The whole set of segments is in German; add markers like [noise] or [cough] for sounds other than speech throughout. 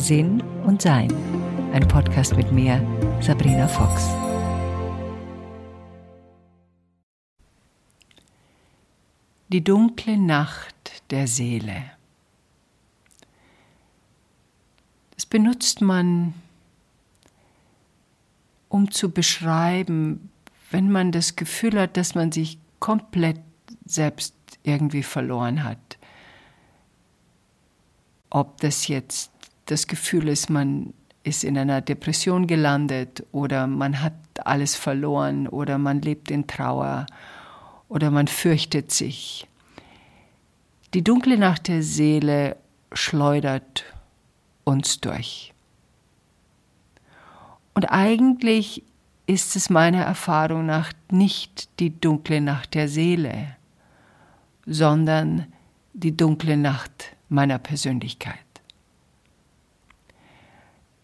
Sinn und Sein. Ein Podcast mit mir, Sabrina Fox. Die dunkle Nacht der Seele. Das benutzt man, um zu beschreiben, wenn man das Gefühl hat, dass man sich komplett selbst irgendwie verloren hat. Ob das jetzt das Gefühl ist, man ist in einer Depression gelandet oder man hat alles verloren oder man lebt in Trauer oder man fürchtet sich. Die dunkle Nacht der Seele schleudert uns durch. Und eigentlich ist es meiner Erfahrung nach nicht die dunkle Nacht der Seele, sondern die dunkle Nacht meiner Persönlichkeit.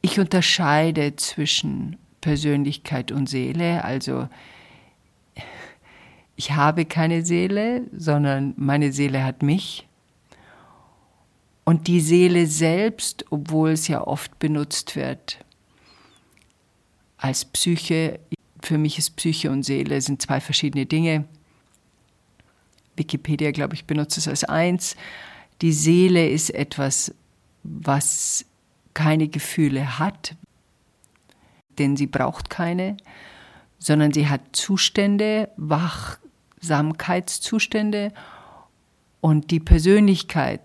Ich unterscheide zwischen Persönlichkeit und Seele, also ich habe keine Seele, sondern meine Seele hat mich. Und die Seele selbst, obwohl es ja oft benutzt wird als Psyche, für mich ist Psyche und Seele sind zwei verschiedene Dinge. Wikipedia, glaube ich, benutzt es als eins. Die Seele ist etwas, was keine Gefühle hat, denn sie braucht keine, sondern sie hat Zustände, Wachsamkeitszustände und die Persönlichkeit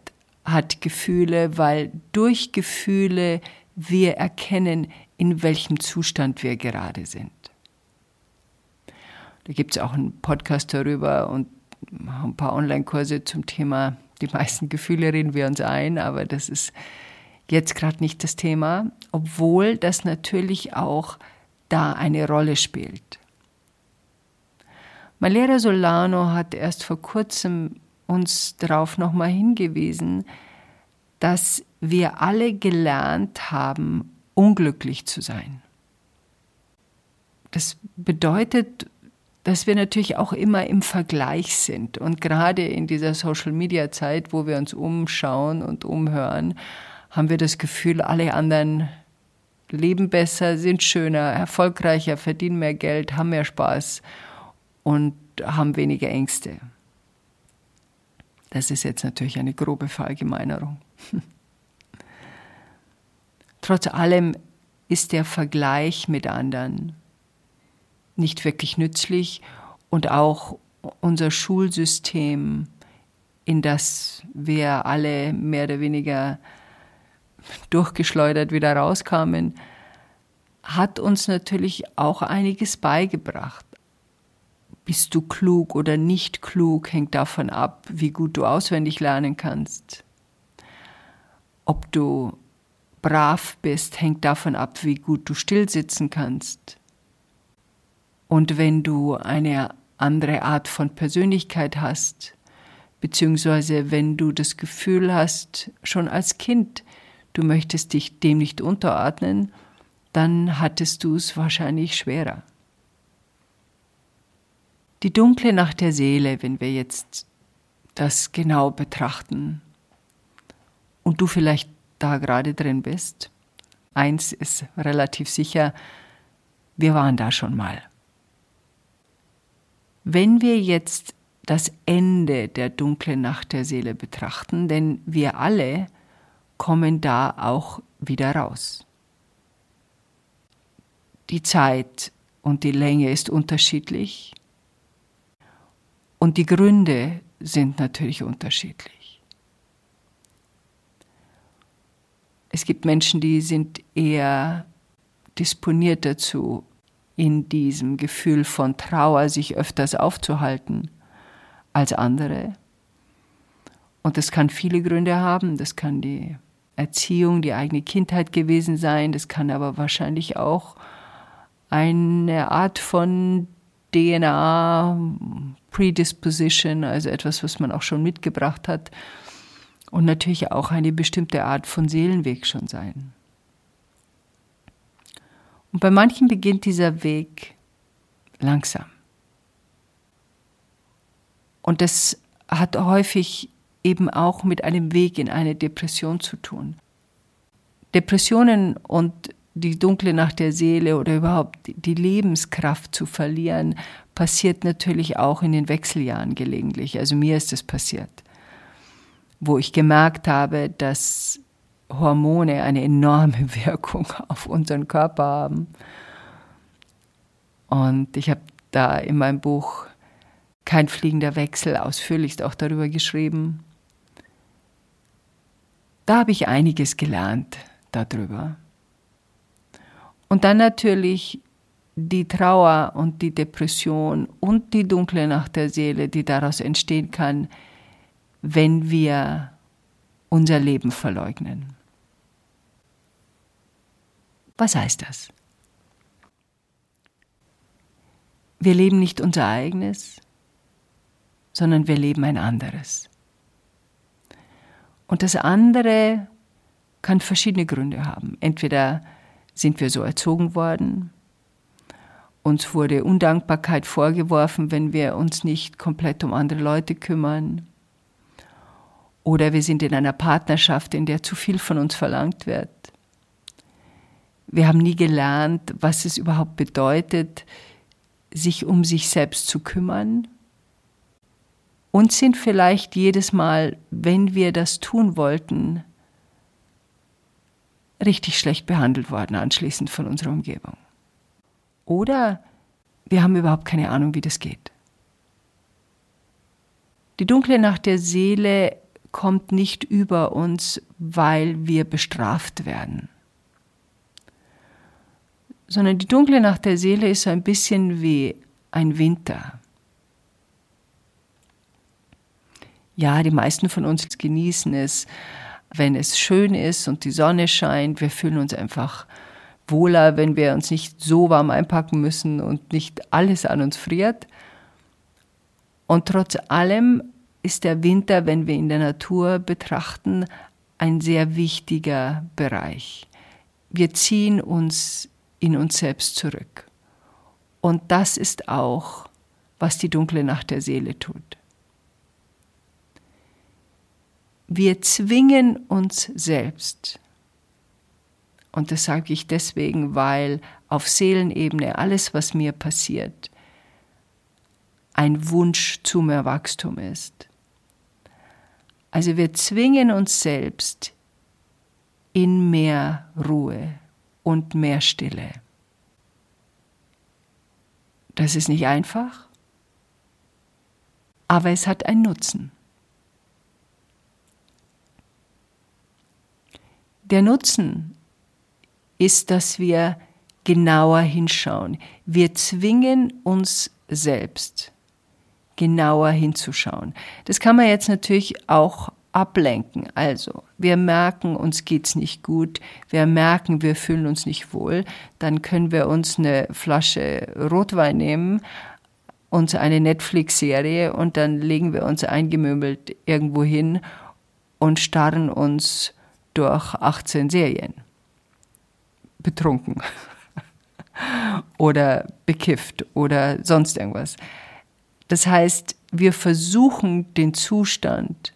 hat Gefühle, weil durch Gefühle wir erkennen, in welchem Zustand wir gerade sind. Da gibt es auch einen Podcast darüber und ein paar Online-Kurse zum Thema, die meisten Gefühle reden wir uns ein, aber das ist jetzt gerade nicht das Thema, obwohl das natürlich auch da eine Rolle spielt. Lehrer Solano hat erst vor kurzem uns darauf nochmal hingewiesen, dass wir alle gelernt haben, unglücklich zu sein. Das bedeutet, dass wir natürlich auch immer im Vergleich sind. Und gerade in dieser Social-Media-Zeit, wo wir uns umschauen und umhören, haben wir das Gefühl, alle anderen leben besser, sind schöner, erfolgreicher, verdienen mehr Geld, haben mehr Spaß und haben weniger Ängste. Das ist jetzt natürlich eine grobe Verallgemeinerung. [laughs] Trotz allem ist der Vergleich mit anderen nicht wirklich nützlich und auch unser Schulsystem, in das wir alle mehr oder weniger durchgeschleudert wieder rauskamen, hat uns natürlich auch einiges beigebracht. Bist du klug oder nicht klug, hängt davon ab, wie gut du auswendig lernen kannst. Ob du brav bist, hängt davon ab, wie gut du stillsitzen kannst. Und wenn du eine andere Art von Persönlichkeit hast, beziehungsweise wenn du das Gefühl hast, schon als Kind, du möchtest dich dem nicht unterordnen, dann hattest du es wahrscheinlich schwerer. Die dunkle Nacht der Seele, wenn wir jetzt das genau betrachten und du vielleicht da gerade drin bist, eins ist relativ sicher, wir waren da schon mal. Wenn wir jetzt das Ende der dunklen Nacht der Seele betrachten, denn wir alle kommen da auch wieder raus. Die Zeit und die Länge ist unterschiedlich und die Gründe sind natürlich unterschiedlich. Es gibt Menschen, die sind eher disponiert dazu, in diesem Gefühl von Trauer sich öfters aufzuhalten als andere. Und das kann viele Gründe haben. Das kann die Erziehung, die eigene Kindheit gewesen sein. Das kann aber wahrscheinlich auch eine Art von DNA, Predisposition, also etwas, was man auch schon mitgebracht hat. Und natürlich auch eine bestimmte Art von Seelenweg schon sein. Und bei manchen beginnt dieser Weg langsam. Und das hat häufig eben auch mit einem Weg in eine Depression zu tun. Depressionen und die dunkle Nacht der Seele oder überhaupt die Lebenskraft zu verlieren, passiert natürlich auch in den Wechseljahren gelegentlich. Also mir ist es passiert, wo ich gemerkt habe, dass Hormone eine enorme [laughs] Wirkung auf unseren Körper haben. Und ich habe da in meinem Buch Kein fliegender Wechsel ausführlichst auch darüber geschrieben. Da habe ich einiges gelernt darüber. Und dann natürlich die Trauer und die Depression und die dunkle Nacht der Seele, die daraus entstehen kann, wenn wir unser Leben verleugnen. Was heißt das? Wir leben nicht unser eigenes, sondern wir leben ein anderes. Und das andere kann verschiedene Gründe haben. Entweder sind wir so erzogen worden, uns wurde Undankbarkeit vorgeworfen, wenn wir uns nicht komplett um andere Leute kümmern. Oder wir sind in einer Partnerschaft, in der zu viel von uns verlangt wird. Wir haben nie gelernt, was es überhaupt bedeutet, sich um sich selbst zu kümmern. Und sind vielleicht jedes Mal, wenn wir das tun wollten, richtig schlecht behandelt worden anschließend von unserer Umgebung. Oder wir haben überhaupt keine Ahnung, wie das geht. Die dunkle Nacht der Seele kommt nicht über uns, weil wir bestraft werden, sondern die dunkle Nacht der Seele ist so ein bisschen wie ein Winter. Ja, die meisten von uns genießen es, wenn es schön ist und die Sonne scheint. Wir fühlen uns einfach wohler, wenn wir uns nicht so warm einpacken müssen und nicht alles an uns friert. Und trotz allem ist der Winter, wenn wir in der Natur betrachten, ein sehr wichtiger Bereich. Wir ziehen uns in uns selbst zurück. Und das ist auch, was die dunkle Nacht der Seele tut. Wir zwingen uns selbst. Und das sage ich deswegen, weil auf Seelenebene alles, was mir passiert, ein Wunsch zu mehr Wachstum ist. Also wir zwingen uns selbst in mehr Ruhe und mehr Stille. Das ist nicht einfach, aber es hat einen Nutzen. Der Nutzen ist, dass wir genauer hinschauen. Wir zwingen uns selbst genauer hinzuschauen. Das kann man jetzt natürlich auch ablenken. Also, wir merken, uns geht's nicht gut, wir merken, wir fühlen uns nicht wohl, dann können wir uns eine Flasche Rotwein nehmen, uns eine Netflix-Serie und dann legen wir uns eingemöbelt irgendwo hin und starren uns durch 18 Serien. Betrunken. [laughs] oder bekifft oder sonst irgendwas. Das heißt, wir versuchen den Zustand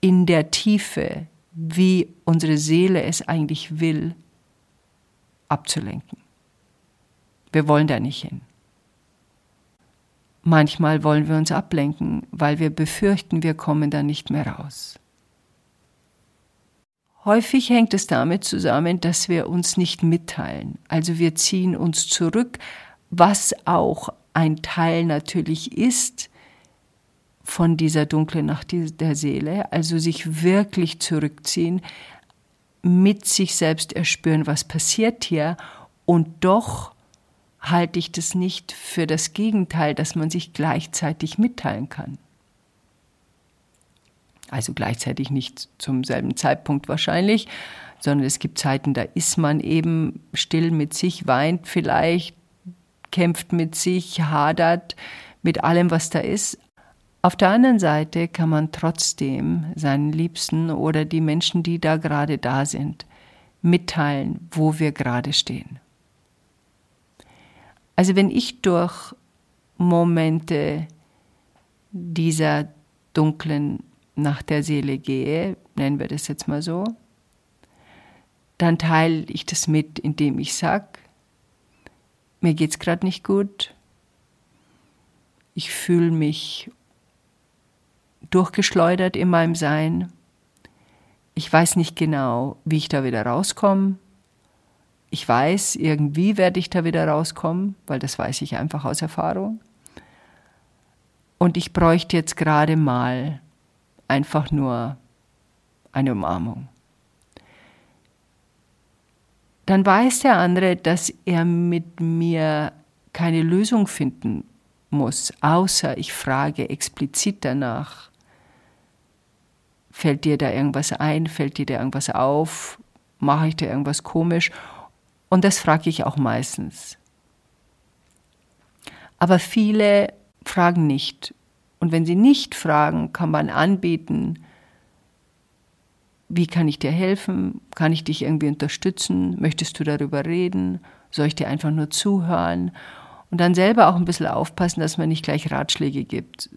in der Tiefe, wie unsere Seele es eigentlich will, abzulenken. Wir wollen da nicht hin. Manchmal wollen wir uns ablenken, weil wir befürchten, wir kommen da nicht mehr raus. Häufig hängt es damit zusammen, dass wir uns nicht mitteilen. Also wir ziehen uns zurück, was auch ein Teil natürlich ist von dieser dunklen Nacht der Seele, also sich wirklich zurückziehen, mit sich selbst erspüren, was passiert hier. Und doch halte ich das nicht für das Gegenteil, dass man sich gleichzeitig mitteilen kann. Also gleichzeitig nicht zum selben Zeitpunkt wahrscheinlich, sondern es gibt Zeiten, da ist man eben still mit sich, weint vielleicht, kämpft mit sich, hadert mit allem, was da ist. Auf der anderen Seite kann man trotzdem seinen Liebsten oder die Menschen, die da gerade da sind, mitteilen, wo wir gerade stehen. Also wenn ich durch Momente dieser dunklen nach der Seele gehe, nennen wir das jetzt mal so, dann teile ich das mit, indem ich sage, mir geht's gerade nicht gut, ich fühle mich durchgeschleudert in meinem Sein, ich weiß nicht genau, wie ich da wieder rauskomme, ich weiß, irgendwie werde ich da wieder rauskommen, weil das weiß ich einfach aus Erfahrung. Und ich bräuchte jetzt gerade mal einfach nur eine Umarmung. Dann weiß der andere, dass er mit mir keine Lösung finden muss, außer ich frage explizit danach. Fällt dir da irgendwas ein? Fällt dir da irgendwas auf? Mache ich da irgendwas komisch? Und das frage ich auch meistens. Aber viele fragen nicht. Und wenn sie nicht fragen, kann man anbieten, wie kann ich dir helfen? Kann ich dich irgendwie unterstützen? Möchtest du darüber reden? Soll ich dir einfach nur zuhören? Und dann selber auch ein bisschen aufpassen, dass man nicht gleich Ratschläge gibt.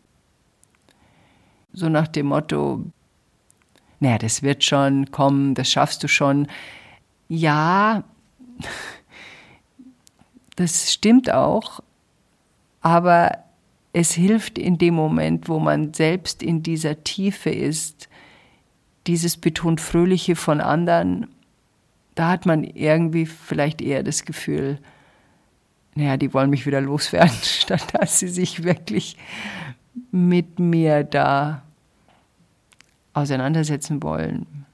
So nach dem Motto, naja, das wird schon kommen, das schaffst du schon. Ja, das stimmt auch, aber es hilft in dem Moment, wo man selbst in dieser Tiefe ist, dieses betont Fröhliche von anderen, da hat man irgendwie vielleicht eher das Gefühl, naja, die wollen mich wieder loswerden, [laughs] statt dass sie sich wirklich mit mir da auseinandersetzen wollen.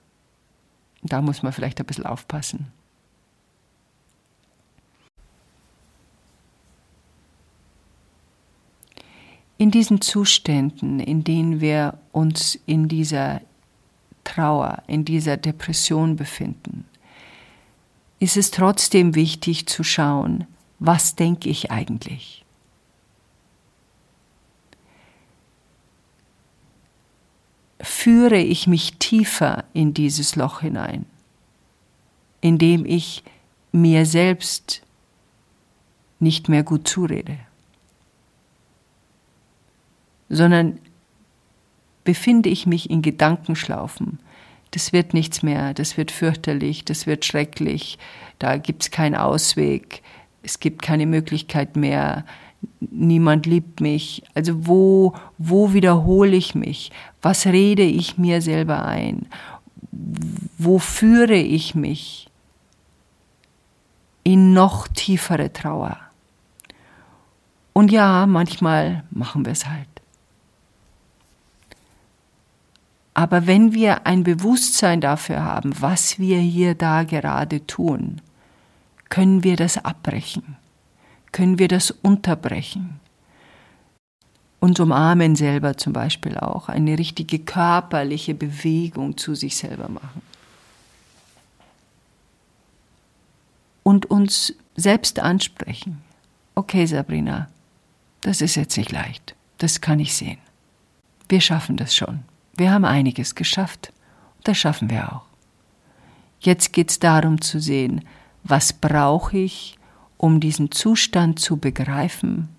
Da muss man vielleicht ein bisschen aufpassen. in diesen Zuständen, in denen wir uns in dieser Trauer, in dieser Depression befinden, ist es trotzdem wichtig zu schauen, was denke ich eigentlich? Führe ich mich tiefer in dieses Loch hinein, indem ich mir selbst nicht mehr gut zurede? sondern befinde ich mich in Gedankenschlaufen. Das wird nichts mehr, das wird fürchterlich, das wird schrecklich, da gibt es keinen Ausweg, es gibt keine Möglichkeit mehr, niemand liebt mich. Also wo, wo wiederhole ich mich? Was rede ich mir selber ein? Wo führe ich mich in noch tiefere Trauer? Und ja, manchmal machen wir es halt. Aber wenn wir ein Bewusstsein dafür haben, was wir hier da gerade tun, können wir das abbrechen, können wir das unterbrechen. Und umarmen selber zum Beispiel auch, eine richtige körperliche Bewegung zu sich selber machen. Und uns selbst ansprechen. Okay, Sabrina, das ist jetzt nicht leicht, das kann ich sehen. Wir schaffen das schon. Wir haben einiges geschafft. Das schaffen wir auch. Jetzt geht es darum zu sehen, was brauche ich, um diesen Zustand zu begreifen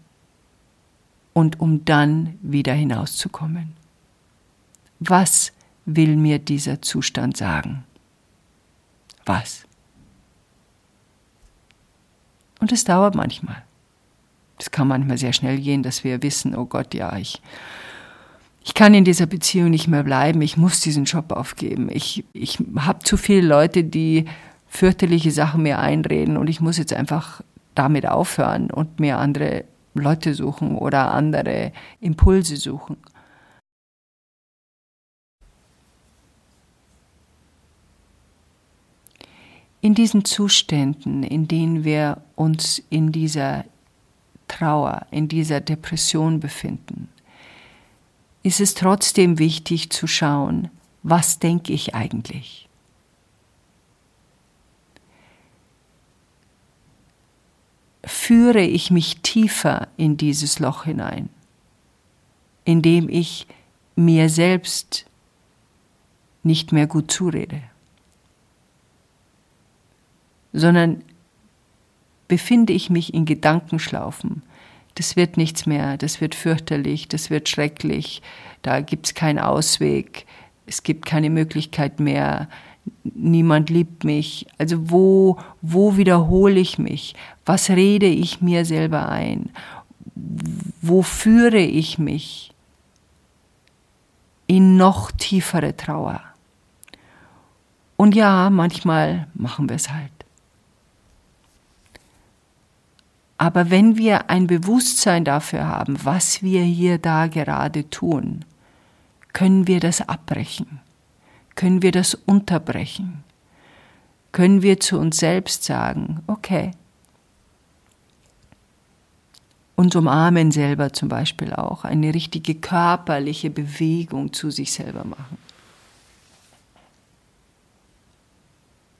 und um dann wieder hinauszukommen. Was will mir dieser Zustand sagen? Was? Und es dauert manchmal. Es kann manchmal sehr schnell gehen, dass wir wissen, oh Gott, ja, ich ich kann in dieser Beziehung nicht mehr bleiben, ich muss diesen Job aufgeben. Ich, ich habe zu viele Leute, die fürchterliche Sachen mir einreden und ich muss jetzt einfach damit aufhören und mir andere Leute suchen oder andere Impulse suchen. In diesen Zuständen, in denen wir uns in dieser Trauer, in dieser Depression befinden, ist es trotzdem wichtig zu schauen, was denke ich eigentlich? Führe ich mich tiefer in dieses Loch hinein, indem ich mir selbst nicht mehr gut zurede, sondern befinde ich mich in Gedankenschlaufen, das wird nichts mehr, das wird fürchterlich, das wird schrecklich, da gibt es keinen Ausweg, es gibt keine Möglichkeit mehr, niemand liebt mich. Also wo, wo wiederhole ich mich? Was rede ich mir selber ein? Wo führe ich mich in noch tiefere Trauer? Und ja, manchmal machen wir es halt. Aber wenn wir ein Bewusstsein dafür haben, was wir hier da gerade tun, können wir das abbrechen, können wir das unterbrechen, können wir zu uns selbst sagen, okay, uns umarmen selber zum Beispiel auch, eine richtige körperliche Bewegung zu sich selber machen.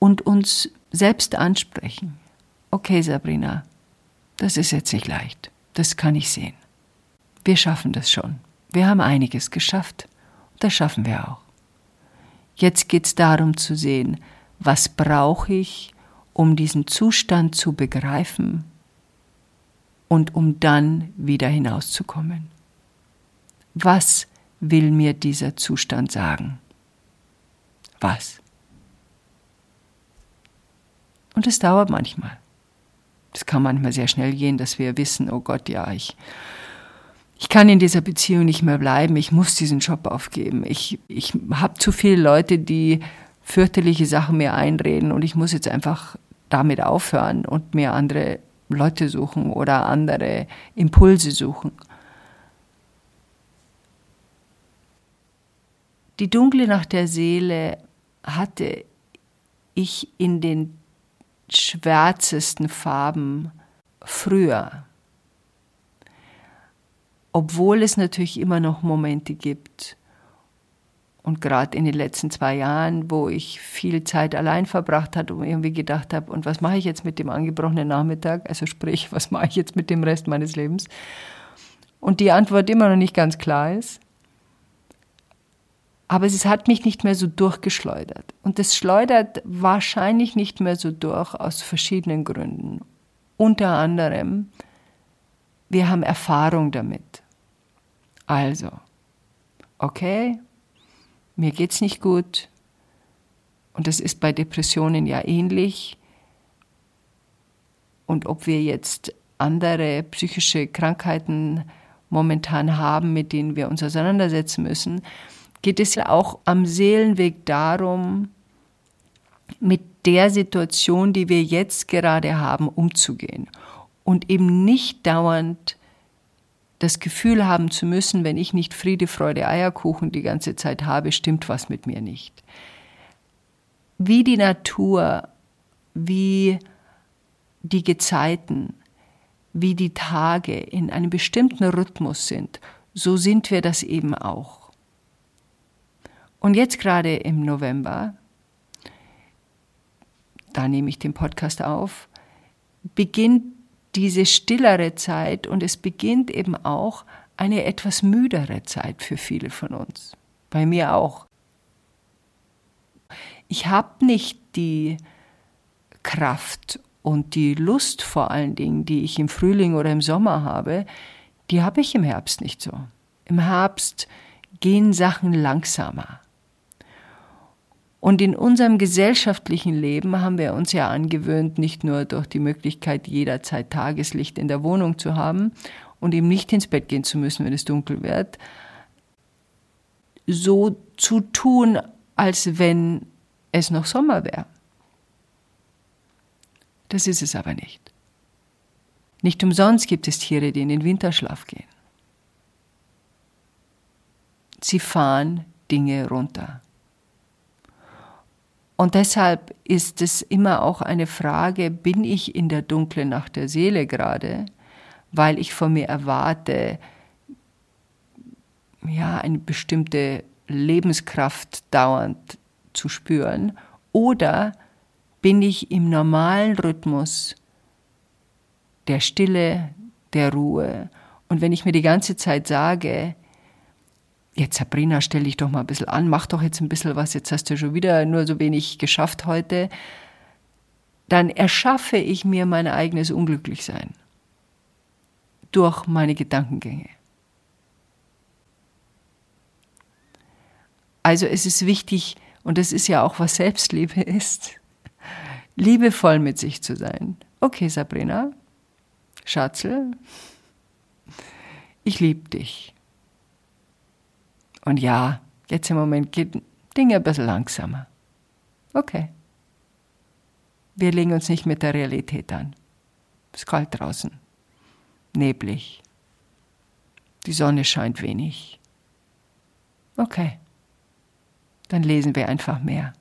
Und uns selbst ansprechen. Okay, Sabrina, das ist jetzt nicht leicht. Das kann ich sehen. Wir schaffen das schon. Wir haben einiges geschafft. Das schaffen wir auch. Jetzt geht es darum zu sehen, was brauche ich, um diesen Zustand zu begreifen und um dann wieder hinauszukommen. Was will mir dieser Zustand sagen? Was? Und es dauert manchmal. Es kann manchmal sehr schnell gehen, dass wir wissen, oh Gott, ja, ich, ich kann in dieser Beziehung nicht mehr bleiben, ich muss diesen Job aufgeben. Ich, ich habe zu viele Leute, die fürchterliche Sachen mir einreden und ich muss jetzt einfach damit aufhören und mir andere Leute suchen oder andere Impulse suchen. Die dunkle Nacht der Seele hatte ich in den schwärzesten Farben früher. Obwohl es natürlich immer noch Momente gibt, und gerade in den letzten zwei Jahren, wo ich viel Zeit allein verbracht habe und irgendwie gedacht habe, und was mache ich jetzt mit dem angebrochenen Nachmittag? Also sprich, [laughs] was mache ich jetzt mit dem Rest meines Lebens? Und die Antwort immer noch nicht ganz klar ist. Aber es hat mich nicht mehr so durchgeschleudert. Und es schleudert wahrscheinlich nicht mehr so durch aus verschiedenen Gründen. Unter anderem, wir haben Erfahrung damit. Also, okay, mir geht's nicht gut. Und das ist bei Depressionen ja ähnlich. Und ob wir jetzt andere psychische Krankheiten momentan haben, mit denen wir uns auseinandersetzen müssen, geht es ja auch am Seelenweg darum, mit der Situation, die wir jetzt gerade haben, umzugehen. Und eben nicht dauernd das Gefühl haben zu müssen, wenn ich nicht Friede, Freude, Eierkuchen die ganze Zeit habe, stimmt was mit mir nicht. Wie die Natur, wie die Gezeiten, wie die Tage in einem bestimmten Rhythmus sind, so sind wir das eben auch. Und jetzt gerade im November, da nehme ich den Podcast auf, beginnt diese stillere Zeit und es beginnt eben auch eine etwas müdere Zeit für viele von uns. Bei mir auch. Ich habe nicht die Kraft und die Lust vor allen Dingen, die ich im Frühling oder im Sommer habe, die habe ich im Herbst nicht so. Im Herbst gehen Sachen langsamer. Und in unserem gesellschaftlichen Leben haben wir uns ja angewöhnt, nicht nur durch die Möglichkeit, jederzeit Tageslicht in der Wohnung zu haben und eben nicht ins Bett gehen zu müssen, wenn es dunkel wird, so zu tun, als wenn es noch Sommer wäre. Das ist es aber nicht. Nicht umsonst gibt es Tiere, die in den Winterschlaf gehen. Sie fahren Dinge runter. Und deshalb ist es immer auch eine Frage, bin ich in der dunklen Nacht der Seele gerade, weil ich von mir erwarte, ja, eine bestimmte Lebenskraft dauernd zu spüren, oder bin ich im normalen Rhythmus der Stille, der Ruhe. Und wenn ich mir die ganze Zeit sage, jetzt Sabrina, stell dich doch mal ein bisschen an, mach doch jetzt ein bisschen was, jetzt hast du schon wieder nur so wenig geschafft heute, dann erschaffe ich mir mein eigenes Unglücklichsein. durch meine Gedankengänge. Also es ist wichtig, und das ist ja auch, was Selbstliebe [laughs] ist, liebevoll mit sich zu sein. Okay, Sabrina, Schatzel, ich liebe dich. Und ja, jetzt im Moment geht Dinge ein bisschen langsamer. Okay. Wir legen uns nicht mit der Realität an. Es ist kalt draußen. Neblig. Die Sonne scheint wenig. Okay. Dann lesen wir einfach mehr.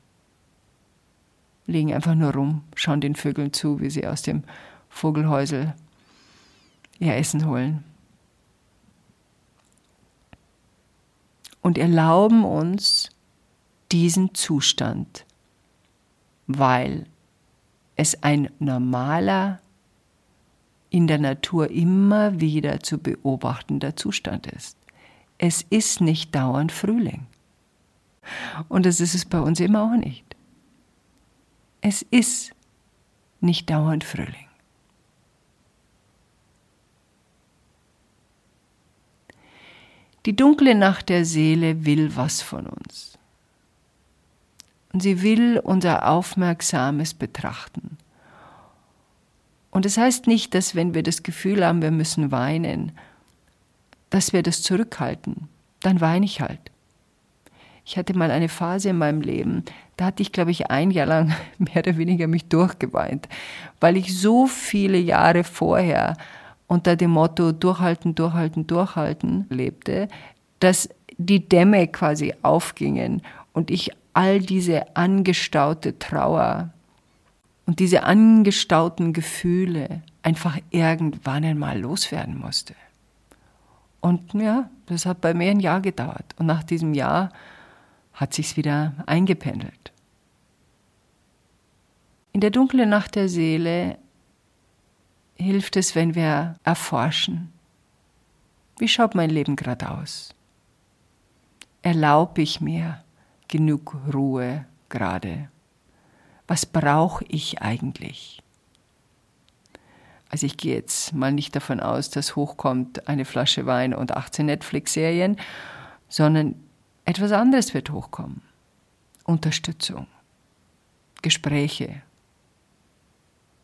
Liegen einfach nur rum, schauen den Vögeln zu, wie sie aus dem Vogelhäusel ihr Essen holen. Und erlauben uns diesen Zustand, weil es ein normaler, in der Natur immer wieder zu beobachtender Zustand ist. Es ist nicht dauernd Frühling. Und das ist es bei uns immer auch nicht. Es ist nicht dauernd Frühling. Die dunkle Nacht der Seele will was von uns. Und sie will unser aufmerksames Betrachten. Und es das heißt nicht, dass wenn wir das Gefühl haben, wir müssen weinen, dass wir das zurückhalten. Dann weine ich halt. Ich hatte mal eine Phase in meinem Leben, da hatte ich, glaube ich, ein Jahr lang [laughs] mehr oder weniger mich durchgeweint, weil ich so viele Jahre vorher unter dem Motto durchhalten, durchhalten, durchhalten lebte, dass die Dämme quasi aufgingen und ich all diese angestaute Trauer und diese angestauten Gefühle einfach irgendwann einmal loswerden musste. Und ja, das hat bei mir ein Jahr gedauert. Und nach diesem Jahr hat sich's wieder eingependelt. In der dunklen Nacht der Seele hilft es, wenn wir erforschen, wie schaut mein Leben gerade aus? Erlaube ich mir genug Ruhe gerade? Was brauche ich eigentlich? Also ich gehe jetzt mal nicht davon aus, dass hochkommt eine Flasche Wein und 18 Netflix-Serien, sondern etwas anderes wird hochkommen. Unterstützung, Gespräche,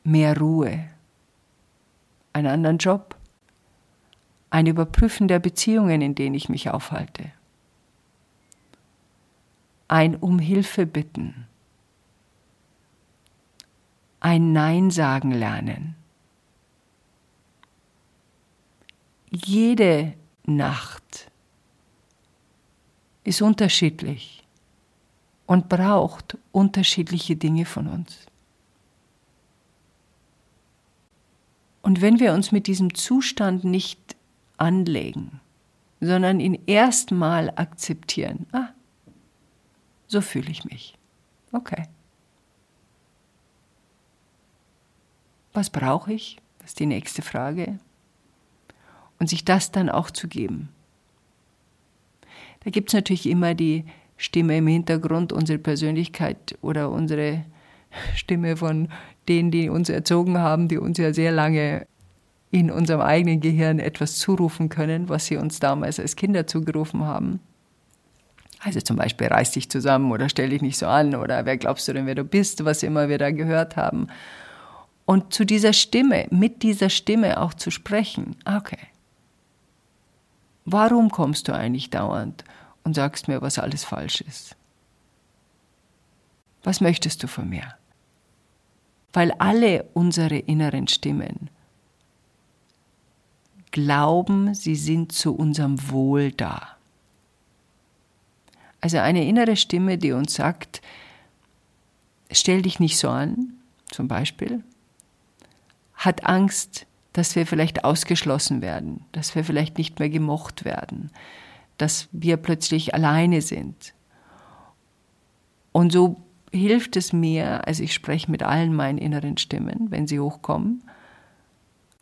mehr Ruhe, einen anderen Job, ein Überprüfen der Beziehungen, in denen ich mich aufhalte, ein um Hilfe bitten, ein Nein sagen lernen. Jede Nacht ist unterschiedlich und braucht unterschiedliche Dinge von uns. Und wenn wir uns mit diesem Zustand nicht anlegen, sondern ihn erstmal akzeptieren, ah, so fühle ich mich. Okay. Was brauche ich? Das ist die nächste Frage. Und sich das dann auch zu geben. Da gibt es natürlich immer die Stimme im Hintergrund, unsere Persönlichkeit oder unsere Stimme von denen, die uns erzogen haben, die uns ja sehr lange in unserem eigenen Gehirn etwas zurufen können, was sie uns damals als Kinder zugerufen haben. Also zum Beispiel reiß dich zusammen oder stell dich nicht so an oder wer glaubst du denn, wer du bist, was immer wir da gehört haben. Und zu dieser Stimme, mit dieser Stimme auch zu sprechen. Okay, Warum kommst du eigentlich dauernd und sagst mir, was alles falsch ist? Was möchtest du von mir? Weil alle unsere inneren Stimmen glauben, sie sind zu unserem Wohl da. Also eine innere Stimme, die uns sagt, stell dich nicht so an, zum Beispiel, hat Angst, dass wir vielleicht ausgeschlossen werden, dass wir vielleicht nicht mehr gemocht werden, dass wir plötzlich alleine sind. Und so hilft es mir, also ich spreche mit allen meinen inneren Stimmen, wenn sie hochkommen,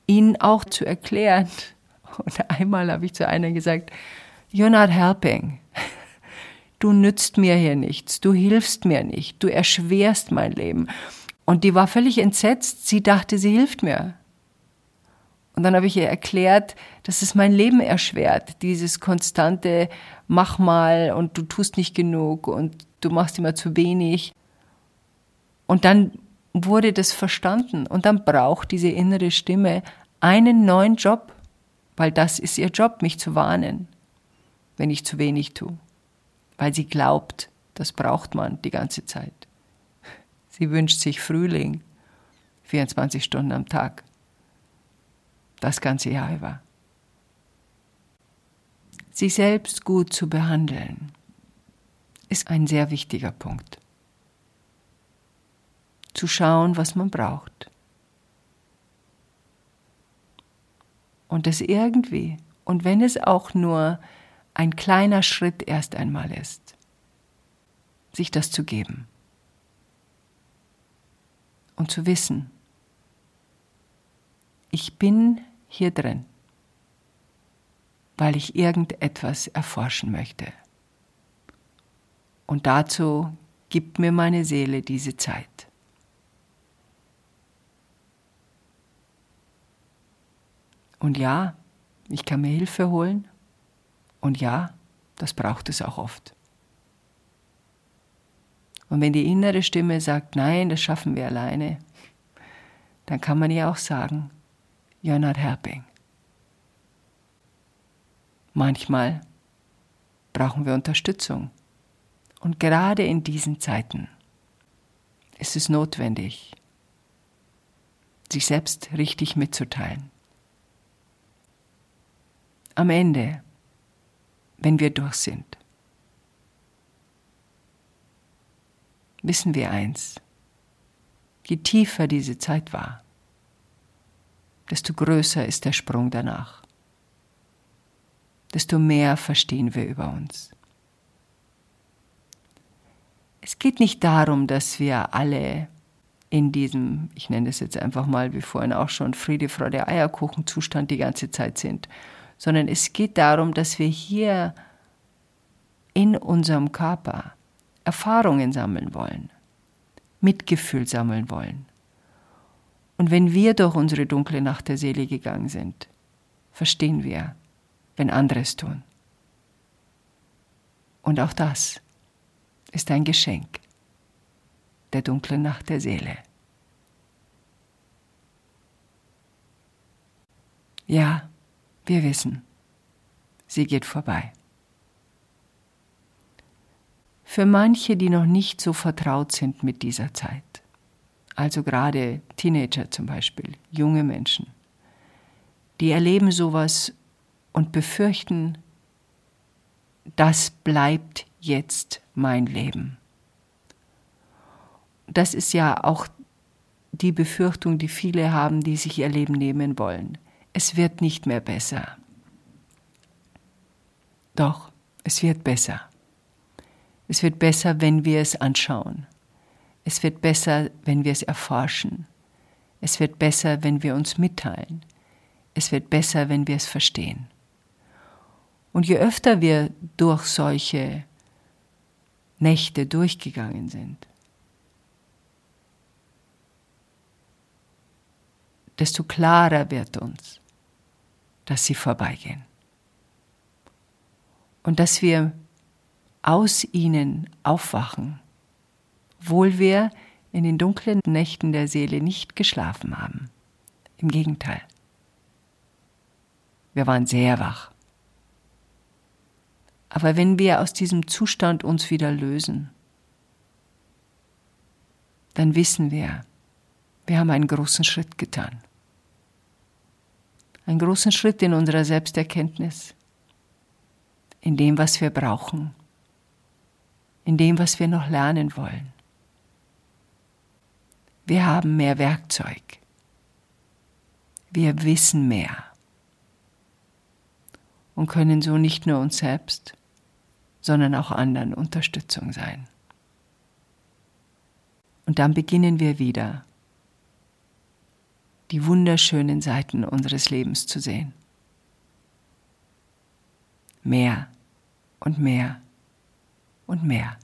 ihnen auch zu erklären. [laughs] Und einmal habe ich zu einer gesagt, You're not helping. Du nützt mir hier nichts, du hilfst mir nicht, du erschwerst mein Leben. Und die war völlig entsetzt, sie dachte, sie hilft mir. Und dann habe ich ihr erklärt, dass es mein Leben erschwert, dieses konstante Mach mal und du tust nicht genug und du machst immer zu wenig. Und dann wurde das verstanden und dann braucht diese innere Stimme einen neuen Job, weil das ist ihr Job, mich zu warnen, wenn ich zu wenig tue, weil sie glaubt, das braucht man die ganze Zeit. Sie wünscht sich Frühling, 24 Stunden am Tag das ganze Jahr über. Sich selbst gut zu behandeln, ist ein sehr wichtiger Punkt. Zu schauen, was man braucht. Und das irgendwie, und wenn es auch nur ein kleiner Schritt erst einmal ist, sich das zu geben. Und zu wissen, ich bin hier drin, weil ich irgendetwas erforschen möchte. Und dazu gibt mir meine Seele diese Zeit. Und ja, ich kann mir Hilfe holen. Und ja, das braucht es auch oft. Und wenn die innere Stimme sagt, nein, das schaffen wir alleine, dann kann man ja auch sagen, you're not helping. Manchmal brauchen wir Unterstützung. Und gerade in diesen Zeiten ist es notwendig, sich selbst richtig mitzuteilen. Am Ende, wenn wir durch sind, wissen wir eins, je tiefer diese Zeit war, desto größer ist der Sprung danach. Desto mehr verstehen wir über uns. Es geht nicht darum, dass wir alle in diesem, ich nenne es jetzt einfach mal wie vorhin auch schon, Friede, Freude, Eierkuchen Zustand die ganze Zeit sind, sondern es geht darum, dass wir hier in unserem Körper Erfahrungen sammeln wollen, Mitgefühl sammeln wollen, und wenn wir durch unsere dunkle Nacht der Seele gegangen sind, verstehen wir, wenn andere es tun. Und auch das ist ein Geschenk der dunklen Nacht der Seele. Ja, wir wissen, sie geht vorbei. Für manche, die noch nicht so vertraut sind mit dieser Zeit, also gerade Teenager zum Beispiel, junge Menschen, die erleben sowas und befürchten, das bleibt jetzt mein Leben. Das ist ja auch die Befürchtung, die viele haben, die sich ihr Leben nehmen wollen. Es wird nicht mehr besser. Doch, es wird besser. Es wird besser, wenn wir es anschauen. Es wird besser, wenn wir es erforschen. Es wird besser, wenn wir uns mitteilen. Es wird besser, wenn wir es verstehen. Und je öfter wir durch solche Nächte durchgegangen sind, desto klarer wird uns, dass sie vorbeigehen. Und dass wir aus ihnen aufwachen obwohl wir in den dunklen Nächten der Seele nicht geschlafen haben. Im Gegenteil. Wir waren sehr wach. Aber wenn wir aus diesem Zustand uns wieder lösen, dann wissen wir, wir haben einen großen Schritt getan. Einen großen Schritt in unserer Selbsterkenntnis, in dem, was wir brauchen, in dem, was wir noch lernen wollen. Wir haben mehr Werkzeug. Wir wissen mehr und können so nicht nur uns selbst, sondern auch anderen Unterstützung sein. Und dann beginnen wir wieder, die wunderschönen Seiten unseres Lebens zu sehen. Mehr und mehr und mehr.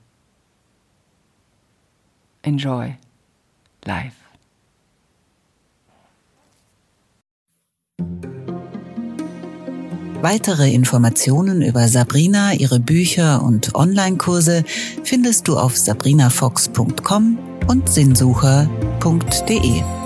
Enjoy life. Weitere Informationen über Sabrina, ihre Bücher und Online-Kurse findest du auf sabrinafox.com und sinnsucher.de.